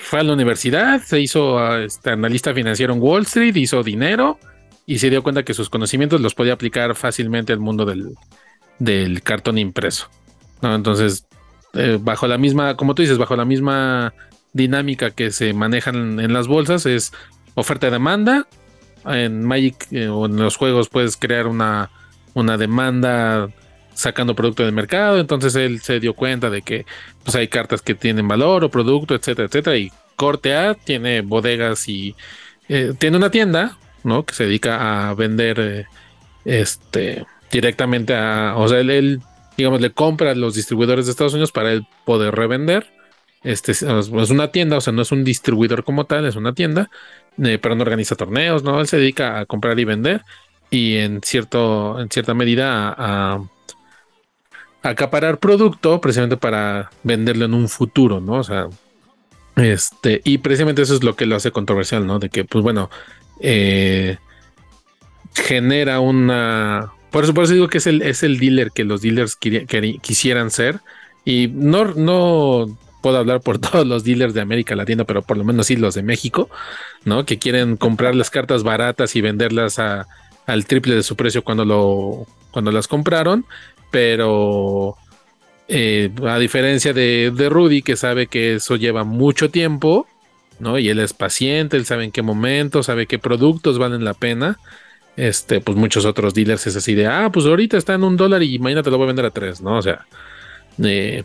fue a la universidad, se hizo ah, este, analista financiero en Wall Street, hizo dinero y se dio cuenta que sus conocimientos los podía aplicar fácilmente al mundo del, del cartón impreso. Entonces, eh, bajo la misma, como tú dices, bajo la misma dinámica que se manejan en las bolsas, es oferta demanda. En Magic eh, o en los juegos puedes crear una, una demanda sacando producto del mercado. Entonces él se dio cuenta de que pues, hay cartas que tienen valor o producto, etcétera, etcétera. Y Corte tiene bodegas y eh, tiene una tienda, ¿no? Que se dedica a vender este directamente a, o sea, él digamos, le compra a los distribuidores de Estados Unidos para él poder revender. Este es una tienda, o sea, no es un distribuidor como tal, es una tienda, eh, pero no organiza torneos, ¿no? Él se dedica a comprar y vender y en, cierto, en cierta medida a, acaparar producto precisamente para venderlo en un futuro, ¿no? O sea, este, y precisamente eso es lo que lo hace controversial, ¿no? De que, pues bueno, eh, genera una, por eso, por eso digo que es el, es el dealer que los dealers quisieran ser. Y no, no puedo hablar por todos los dealers de América Latina, pero por lo menos sí los de México, ¿no? Que quieren comprar las cartas baratas y venderlas a, al triple de su precio cuando, lo, cuando las compraron. Pero eh, a diferencia de, Rudy, que sabe que eso lleva mucho tiempo, ¿no? Y él es paciente, él sabe en qué momento, sabe qué productos valen la pena este, pues muchos otros dealers es así de, ah, pues ahorita está en un dólar y mañana te lo voy a vender a tres, ¿no? O sea, eh,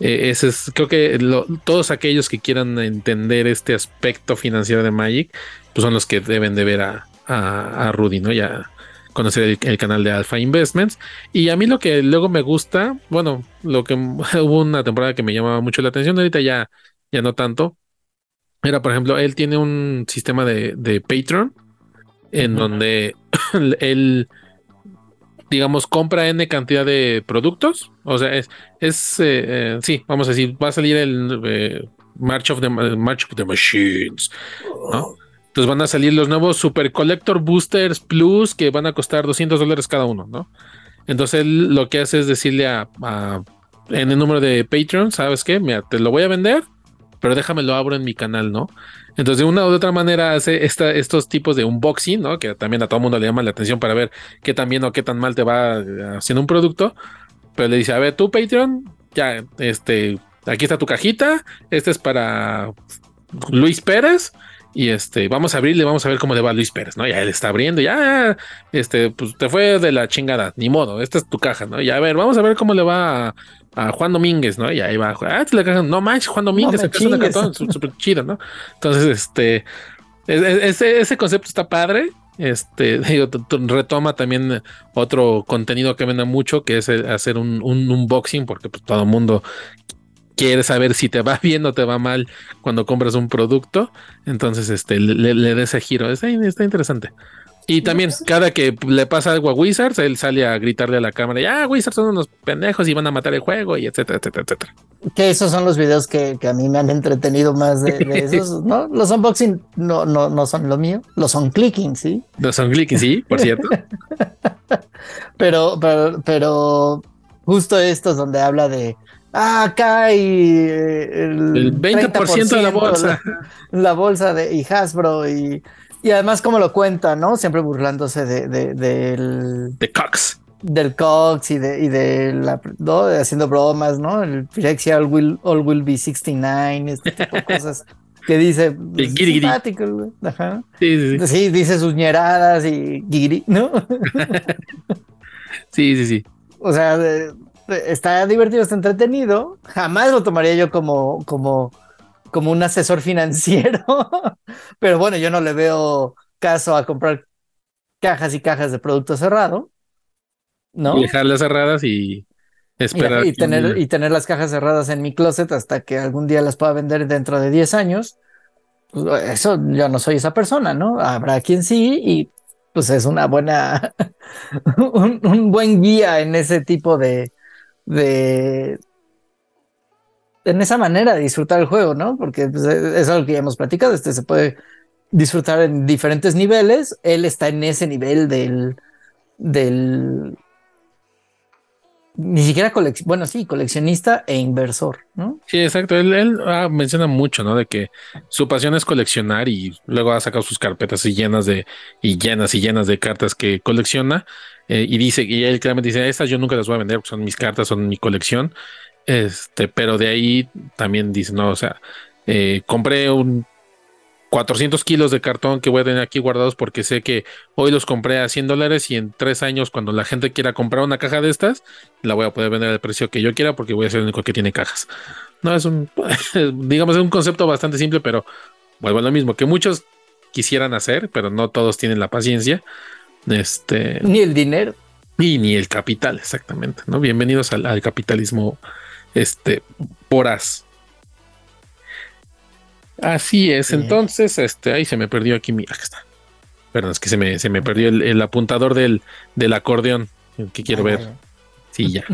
eh, ese es, creo que todos aquellos que quieran entender este aspecto financiero de Magic, pues son los que deben de ver a, a, Rudy, ¿no? Ya conocer el, canal de Alpha Investments. Y a mí lo que luego me gusta, bueno, lo que hubo una temporada que me llamaba mucho la atención, ahorita ya, ya no tanto. Era, por ejemplo, él tiene un sistema de, de Patreon en donde él, digamos, compra N cantidad de productos. O sea, es, es eh, eh, sí, vamos a decir, va a salir el eh, March, of the, March of the Machines, ¿no? Entonces van a salir los nuevos Super Collector Boosters Plus que van a costar 200 dólares cada uno, ¿no? Entonces él lo que hace es decirle a, en el número de Patreon, ¿sabes qué? Mira, te lo voy a vender, pero déjame lo abro en mi canal, ¿no? Entonces, de una u otra manera hace estos tipos de unboxing, ¿no? Que también a todo mundo le llama la atención para ver qué tan bien o qué tan mal te va eh, haciendo un producto. Pero le dice, a ver, tú Patreon, ya, este, aquí está tu cajita, este es para Luis Pérez. Y este, vamos a abrirle, vamos a ver cómo le va a Luis Pérez, ¿no? Ya él está abriendo, ya, este, pues te fue de la chingada, ni modo, esta es tu caja, ¿no? Y a ver, vamos a ver cómo le va a, a Juan Domínguez, ¿no? Y ahí va, ah, no manches, Juan Domínguez, no una cartón súper chido, ¿no? Entonces, este, ese, ese concepto está padre. Este, digo, retoma también otro contenido que vende mucho, que es hacer un, un unboxing, porque pues, todo el mundo quiere saber si te va bien o te va mal cuando compras un producto. Entonces, este, le, le, da ese giro. Está, está interesante. Y también, cada que le pasa algo a Wizards, él sale a gritarle a la cámara, ya, ah, Wizards son unos pendejos y van a matar el juego, y etcétera, etcétera, etcétera. Que esos son los videos que, a mí me han entretenido más de, esos, ¿no? Los unboxing no, no, no son lo mío, los son clicking, ¿sí? Los son clicking, sí, por cierto. pero, pero, pero justo estos donde habla de, ah, acá hay eh, el, 20% de la bolsa. La, bolsa de y Hasbro y y además, como lo cuenta, ¿no? Siempre burlándose de, de, del. De Cox. Del Cox y de, y de la. ¿no? Haciendo bromas, ¿no? El Phyrexia all will, all will be 69, este tipo de cosas. que dice El güey. Ajá. Sí, sí, sí. Sí, dice sus ñeradas y guiri, ¿no? Sí, sí, sí. O sea, de- está divertido, está entretenido. Jamás lo tomaría yo como, como, como un asesor financiero. Pero bueno, yo no le veo caso a comprar cajas y cajas de producto cerrado. ¿No? Y dejarlas cerradas y esperar. y tener, y tener las cajas cerradas en mi closet hasta que algún día las pueda vender dentro de 10 años. Pues, Eso yo no soy esa persona, ¿no? Habrá quien sí y pues es una buena, un, un buen guía en ese tipo de, de, en esa manera de disfrutar el juego, ¿no? Porque pues, es algo que ya hemos platicado, este se puede disfrutar en diferentes niveles, él está en ese nivel del, del, ni siquiera coleccionista, bueno, sí, coleccionista e inversor, ¿no? Sí, exacto. Él, él, ah, menciona mucho, ¿no? De que su pasión es coleccionar y luego ha sacado sus carpetas y llenas de, y llenas y llenas de cartas que colecciona. Eh, y dice, y él claramente dice, estas yo nunca las voy a vender porque son mis cartas, son mi colección. Este, pero de ahí también dice, no, o sea, eh, compré un 400 kilos de cartón que voy a tener aquí guardados porque sé que hoy los compré a 100 dólares y en tres años cuando la gente quiera comprar una caja de estas, la voy a poder vender al precio que yo quiera porque voy a ser el único que tiene cajas. No, es un, digamos, un concepto bastante simple, pero vuelvo a lo mismo, que muchos quisieran hacer, pero no todos tienen la paciencia. Este, Ni el dinero. y ni el capital, exactamente, ¿no? Bienvenidos al, al capitalismo, este, voraz. Así es, entonces, este, ahí se me perdió aquí mi, aquí está. Perdón, es que se me, se me perdió el, el apuntador del, del acordeón el que quiero ver. Sí, ya.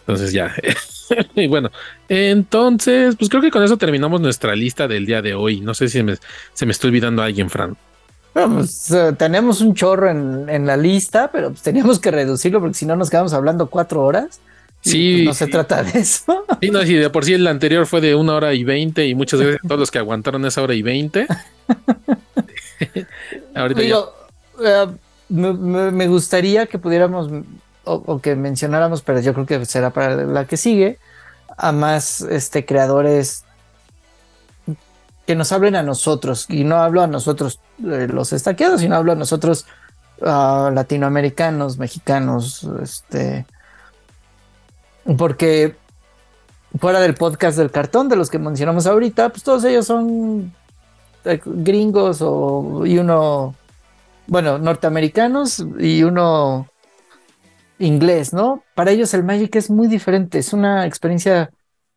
Entonces ya. y bueno, entonces, pues creo que con eso terminamos nuestra lista del día de hoy. No sé si me- se me está olvidando alguien, Fran. Bueno, pues, eh, tenemos un chorro en, en la lista, pero pues teníamos que reducirlo porque si no nos quedamos hablando cuatro horas. Sí, pues, no se sí. trata de eso. Sí, no, si de por sí el anterior fue de una hora y veinte y muchas gracias a todos los que aguantaron esa hora y veinte. Ahorita Digo, eh, me gustaría que pudiéramos o, o que mencionáramos, pero yo creo que será para la que sigue, a más este, creadores que nos hablen a nosotros. Y no hablo a nosotros eh, los estaqueados, sino hablo a nosotros latinoamericanos, mexicanos, este, porque fuera del podcast del cartón, de los que mencionamos ahorita, pues todos ellos son eh, gringos o y uno, bueno, norteamericanos y uno inglés, ¿no? Para ellos el Magic es muy diferente, es una experiencia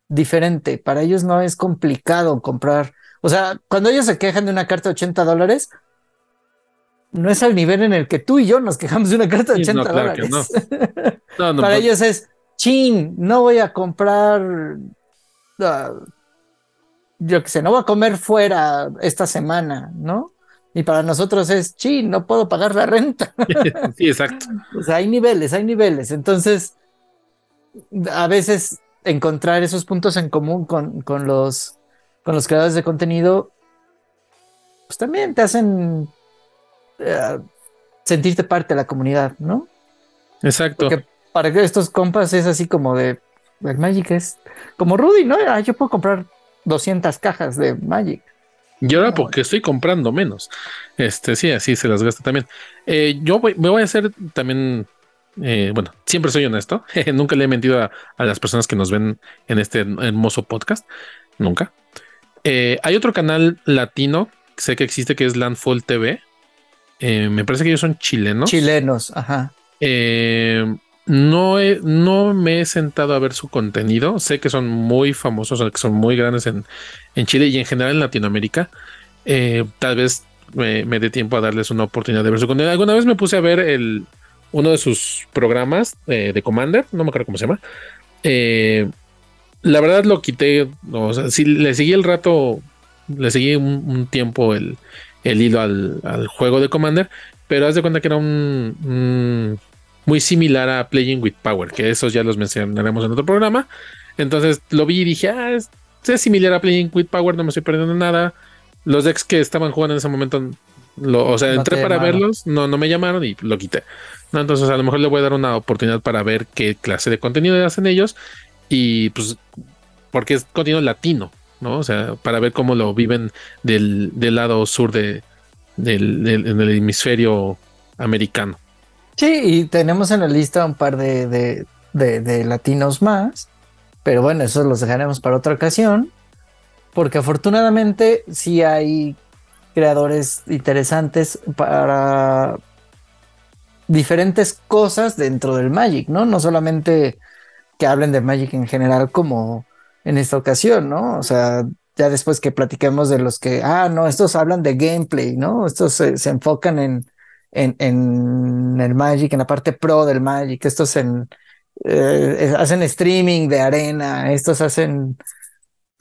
diferente. Para ellos no es complicado comprar. O sea, cuando ellos se quejan de una carta de 80 dólares, no es al nivel en el que tú y yo nos quejamos de una carta de Sí, 80 no, claro que dólares. no, no, Para ellos es, chin, no voy a comprar, ah, yo qué sé, no voy a comer fuera esta semana, ¿no? Y para nosotros es, chin, no puedo pagar la renta. sí, exacto. O sea, hay niveles, hay niveles. Entonces, a veces encontrar esos puntos en común con, con los, con los creadores de contenido, pues también te hacen eh, sentirte parte de la comunidad, ¿no? Exacto. Porque para estos compas es así como de, el Magic es como Rudy, ¿no? Ah, yo puedo comprar 200 cajas de Magic. Y ahora No, porque estoy comprando menos. Este, sí, así se las gasta también. Eh, yo voy- me voy a hacer también, eh, bueno, siempre soy honesto. Nunca le he mentido a, a las personas que nos ven en este hermoso podcast. Nunca. Eh, hay otro canal latino, que sé que existe, que es Landfall TV. Eh, me parece que ellos son chilenos. Chilenos, ajá. Eh, no, he- no me he sentado a ver su contenido. Sé que son muy famosos, que son muy grandes en, en Chile y en general en Latinoamérica. Eh, tal vez me, me dé tiempo a darles una oportunidad de ver su contenido. Alguna vez me puse a ver el, uno de sus programas de Commander, no me acuerdo cómo se llama. Eh, la verdad lo quité, o sea, sí, le seguí el rato, le seguí un, un tiempo el, el hilo al, al juego de Commander, pero haz de cuenta que era un, un- muy similar a Playing with Power, que esos ya los mencionaremos en otro programa. Entonces lo vi y dije, ah, es, es similar a Playing with Power, no me estoy perdiendo nada. Los decks que estaban jugando en ese momento, lo- o sea, No entré para llamaron. verlos, no, no me llamaron y lo quité. ¿no? Entonces a lo mejor le voy a dar una oportunidad para ver qué clase de contenido hacen ellos y pues porque es contenido latino. ¿no? O sea, para ver cómo lo viven del, lado sur de, del, en el hemisferio americano. Sí, y tenemos en la lista un par de, de, de latinos más, pero bueno, eso los dejaremos para otra ocasión, porque afortunadamente sí hay creadores interesantes para diferentes cosas dentro del Magic, ¿no? No solamente que hablen de Magic en general como en esta ocasión, ¿no? O sea, ya después que platiquemos de los que, ah, no, estos hablan de gameplay, ¿no? Estos se, enfocan en, en, el Magic, en la parte pro del Magic, estos eh, hacen streaming de arena, estos hacen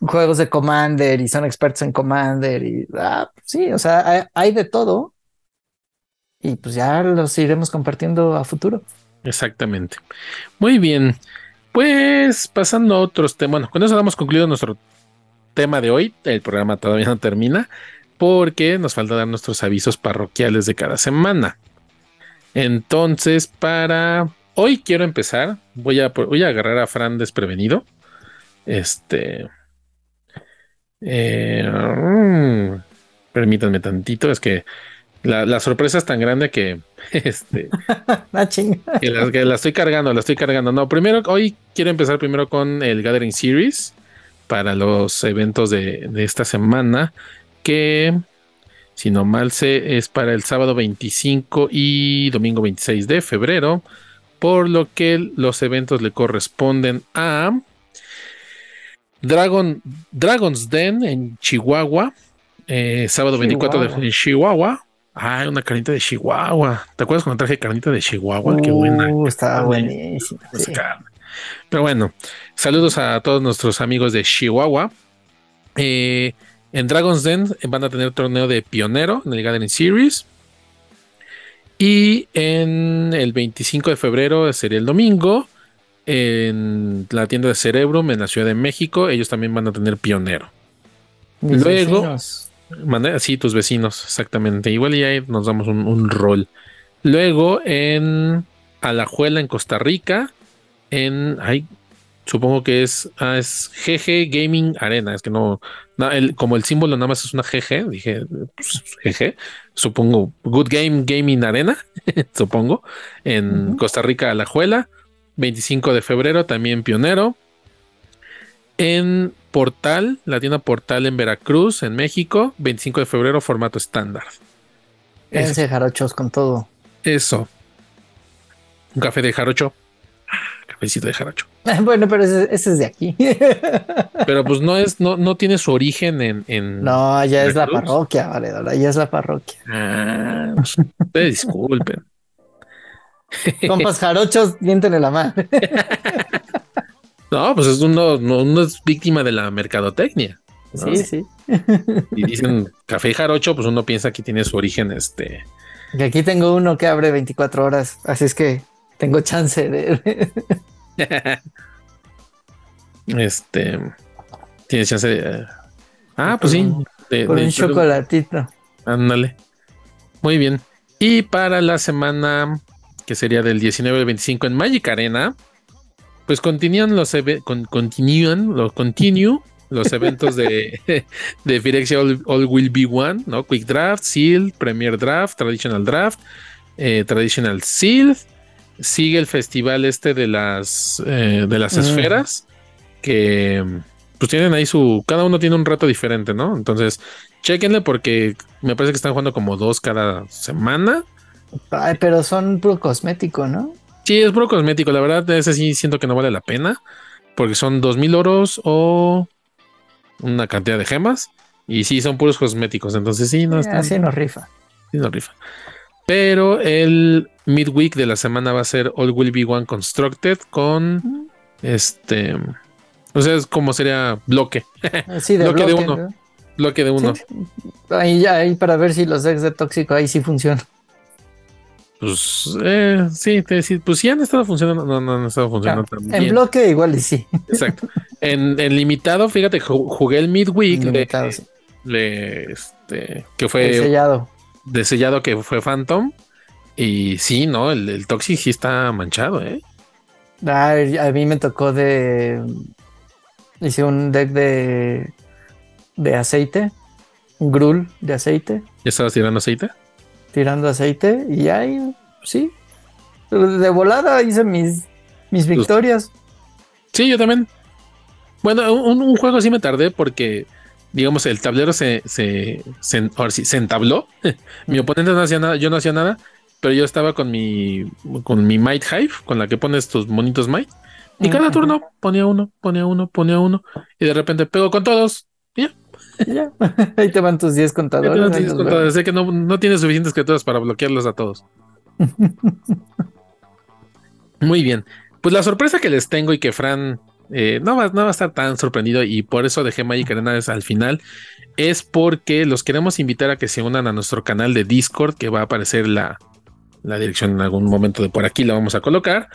juegos de Commander y son expertos en Commander y, ah, sí, o sea, hay de todo y pues ya los iremos compartiendo a futuro. Exactamente. Muy bien. Pues pasando a otros temas, bueno, con eso damos concluido nuestro tema de hoy. El programa todavía no termina porque nos falta dar nuestros avisos parroquiales de cada semana. Entonces, para hoy quiero empezar. Voy a, voy a agarrar a Fran desprevenido. Este. Eh, mm, permítanme tantito, es que la, sorpresa es tan grande que este la, que la, estoy cargando, la estoy cargando. No, primero, hoy quiero empezar primero con el Gathering Series para los eventos de, esta semana. Que si no mal sé, es para el sábado 25 y domingo 26 de febrero. Por lo que los eventos le corresponden a Dragon, Dragon's Den en Chihuahua. Eh, sábado 24 de Chihuahua. Ah, una carnita de Chihuahua. ¿Te acuerdas cuando traje carnita de Chihuahua? Qué buena. Uh, estaba buenísima. Pero bueno, saludos a todos nuestros amigos de Chihuahua. Eh, en Dragon's Den van a tener torneo de pionero en el Gathering Series. Y en el 25 de febrero sería el domingo. En la tienda de Cerebrum en la Ciudad de México, ellos también van a tener pionero. Luego, Sí, tus vecinos, exactamente. Igual y ahí nos damos un, rol. Luego en Alajuela, en Costa Rica, en. Ay, supongo que es. Ah, es GG Gaming Arena. Es que no. como el símbolo nada más es una GG, dije pues, GG. Supongo. Good Game Gaming Arena, supongo. En Costa Rica, Alajuela. 25 de febrero, también pionero. En Portal, la tienda Portal en Veracruz, en México, 25 de febrero, formato estándar. Ese jarochos con todo. Eso. Un café de jarocho. cafecito de jarocho. Bueno, pero ese, es de aquí. pero pues no es, no, no tiene su origen en. no, ya es la parroquia, valedora, ya es la parroquia. Ah, pues, disculpen. Compas jarochos, miéntenle la mano. No, pues es uno, no, es víctima de la mercadotecnia. Sí, sí. Y dicen café jarocho, pues uno piensa que tiene su origen este. Y aquí tengo uno que abre 24 horas, así es que tengo chance de. este. Tienes chance de. Ah, pues sí. De, un chocolatito. Ándale. Muy bien. Y para la semana que sería del 19 al 25 en Magic Arena, pues continúan los con, continúan los continue los eventos de, de Phyrexia All, Will Be One, ¿no? Quick Draft, Seal, Premier Draft, Traditional Draft, eh, Traditional Seal. Sigue el festival este de las eh, de las esferas. Que pues tienen ahí su. Cada uno tiene un reto diferente, ¿no? Entonces, chequenle porque me parece que están jugando como dos cada semana. Ay, pero son puro cosmético, ¿no? Sí, es puro cosmético. La verdad, ese sí siento que no vale la pena. Porque son dos mil oros o una cantidad de gemas. Y sí, son puros cosméticos. Entonces sí, no está. Así nos rifa. Sí, nos rifa. Pero el midweek de la semana va a ser All Will Be One Constructed con este. O sea, es como sería bloque. Sí, de bloque, de uno. Bloque de uno. Ahí ya, ahí para ver si los decks de tóxico ahí sí funcionan. Pues eh, sí, te decir, pues sí han estado funcionando, no, no han estado funcionando ah, En bloque igual y sí. Exacto. En, limitado, fíjate, jugué el midweek de, este, que fue de sellado. De sellado que fue Phantom. Y sí, no, el, el Toxic sí está manchado, eh. a mí me tocó de. Hice un deck de de aceite, un grul de aceite. ¿Ya estabas tirando aceite? Tirando aceite y ahí, sí. De volada hice mis, mis victorias. Sí, yo también. Bueno, un, juego sí me tardé porque, digamos, el tablero se, se, se, se entabló. mi oponente no hacía nada, yo no hacía nada, pero yo estaba con mi, con mi Might Hive, con la que pones tus monitos Might. Y cada turno ponía uno, ponía uno, ponía uno. Y de repente pego con todos. Ya. Ahí te van tus 10 contadores. Sé que no, no tienes suficientes criaturas para bloquearlos a todos. Muy bien. Pues la sorpresa que les tengo y que Fran eh, no, va, no va a estar tan sorprendido y por eso dejé Magic Arena al final es porque los queremos invitar a que se unan a nuestro canal de Discord que va a aparecer la, la dirección en algún momento de por aquí la vamos a colocar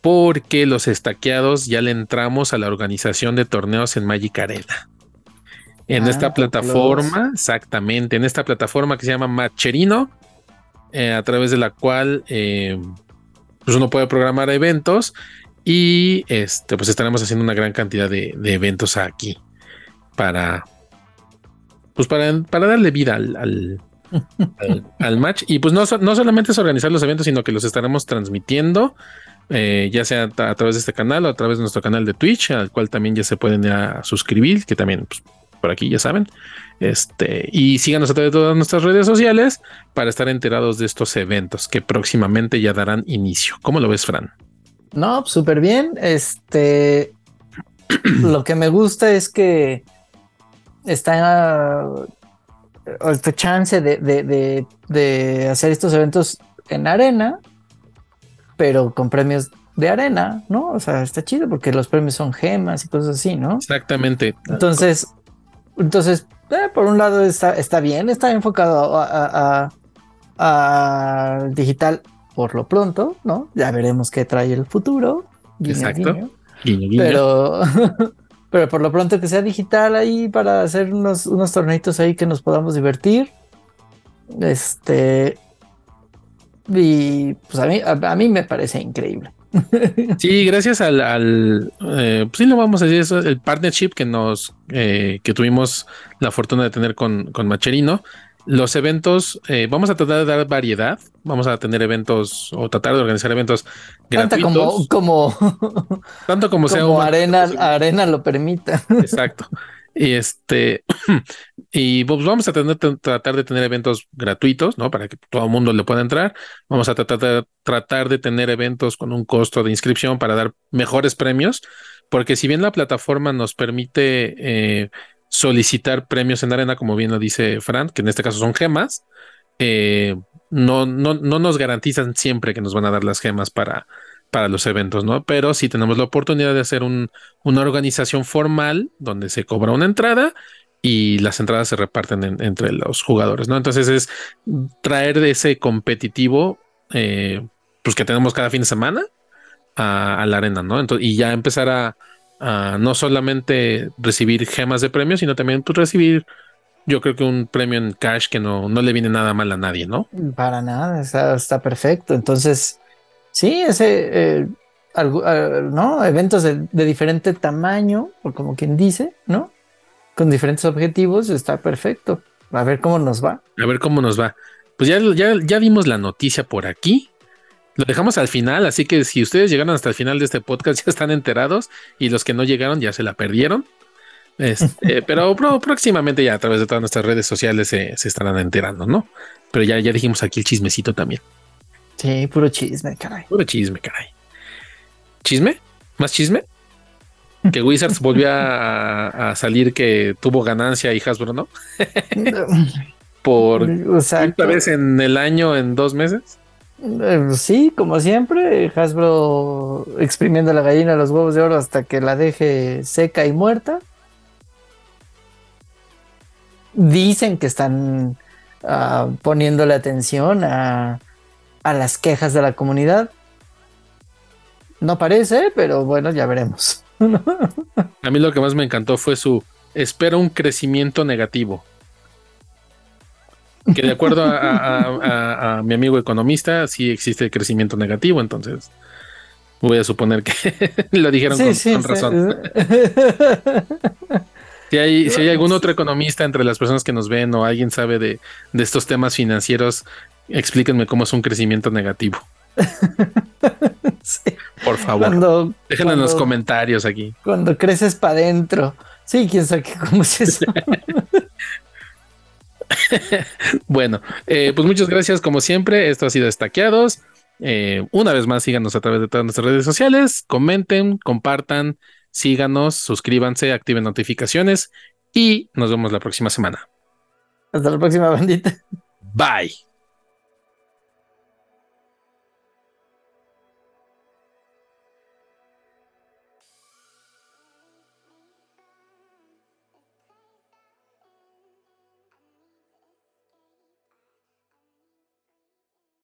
porque los estaqueados ya le entramos a la organización de torneos en Magic Arena. En ah, esta plataforma, exactamente, en esta plataforma que se llama Macherino, eh, a través de la cual eh, pues uno puede programar eventos y este, pues estaremos haciendo una gran cantidad de, eventos aquí para, pues para, para darle vida al, al, match. Y pues no, no solamente es organizar los eventos, sino que los estaremos transmitiendo, eh, ya sea a, través de este canal o a través de nuestro canal de Twitch, al cual también ya se pueden suscribir, que también pues, por aquí ya saben. Este, y síganos a través de todas nuestras redes sociales para estar enterados de estos eventos que próximamente ya darán inicio. ¿Cómo lo ves, Fran? No, súper bien. Este, lo que me gusta es que está esta chance de, de, hacer estos eventos en arena, pero con premios de arena, ¿no? O sea, está chido porque los premios son gemas y cosas así, ¿no? Exactamente. Entonces, entonces, eh, por un lado está, está bien, está enfocado a, digital por lo pronto, ¿no? Ya veremos qué trae el futuro. Exacto. Pero, pero por lo pronto que sea digital ahí para hacer unos, unos torneitos ahí que nos podamos divertir. Este. Y pues a mí, a mí me parece increíble. Sí, gracias al, eh, pues sí lo vamos a decir eso, el partnership que nos eh, que tuvimos la fortuna de tener con, con Macherino. Los eventos, eh, vamos a tratar de dar variedad, vamos a tener eventos o tratar de organizar eventos gratuitos. como, como tanto como, sea arena, arena lo permita. Exacto. Y este, y pues vamos a tratar de tener eventos gratuitos, ¿no? Para que todo el mundo le pueda entrar. Vamos a tratar de, tratar de tener eventos con un costo de inscripción para dar mejores premios, porque si bien la plataforma nos permite eh, solicitar premios en arena, como bien lo dice Fran, que en este caso son gemas, eh, no, no, no nos garantizan siempre que nos van a dar las gemas para, para los eventos, ¿no? Pero si tenemos la oportunidad de hacer un, una organización formal donde se cobra una entrada y las entradas se reparten entre los jugadores, ¿no? Entonces es traer ese competitivo, eh, pues que tenemos cada fin de semana a, la arena, ¿no? Entonces, y ya empezar a, no solamente recibir gemas de premios, sino también pues, recibir, yo creo que un premio en cash que no, no le viene nada mal a nadie, ¿no? Para nada, está perfecto. Entonces, Sí, ese, eh, eh, ¿no? Eventos de, diferente tamaño, o como quien dice, ¿no? Con diferentes objetivos, está perfecto. A ver cómo nos va. A ver cómo nos va. Pues ya, ya, ya vimos la noticia por aquí. Lo dejamos al final, así que si ustedes llegaron hasta el final de este podcast ya están enterados y los que no llegaron ya se la perdieron. Este, pero próximamente ya a través de todas nuestras redes sociales se, se, estarán enterando, ¿no? Pero ya, ya dijimos aquí el chismecito también. Sí, puro chisme, caray. Puro chisme, caray. ¿Chisme? ¿Más chisme? Que Wizards volvió a, salir que tuvo ganancia y Hasbro no. Por quinta vez en el año, en dos meses. Eh, sí, como siempre, Hasbro exprimiendo la gallina los huevos de oro hasta que la deje seca y muerta. Dicen que están ah, poniéndole atención a a las quejas de la comunidad. No parece, pero bueno, ya veremos. a mí lo que más me encantó fue su espera un crecimiento negativo. Que de acuerdo a, mi amigo economista, sí existe crecimiento negativo, entonces voy a suponer que lo dijeron con, razón. Si hay, si hay algún otro economista entre las personas que nos ven o alguien sabe de, de estos temas financieros, explíquenme cómo es un crecimiento negativo. Por favor, déjenlo en los comentarios aquí. Cuando creces para adentro. Sí, quién sabe cómo es eso. bueno, eh, pues muchas gracias como siempre. Esto ha sido Estaqueados. Eh, una vez más, síganos a través de todas nuestras redes sociales. Comenten, compartan, síganos, suscríbanse, activen notificaciones y nos vemos la próxima semana. Hasta la próxima, bandita. Bye.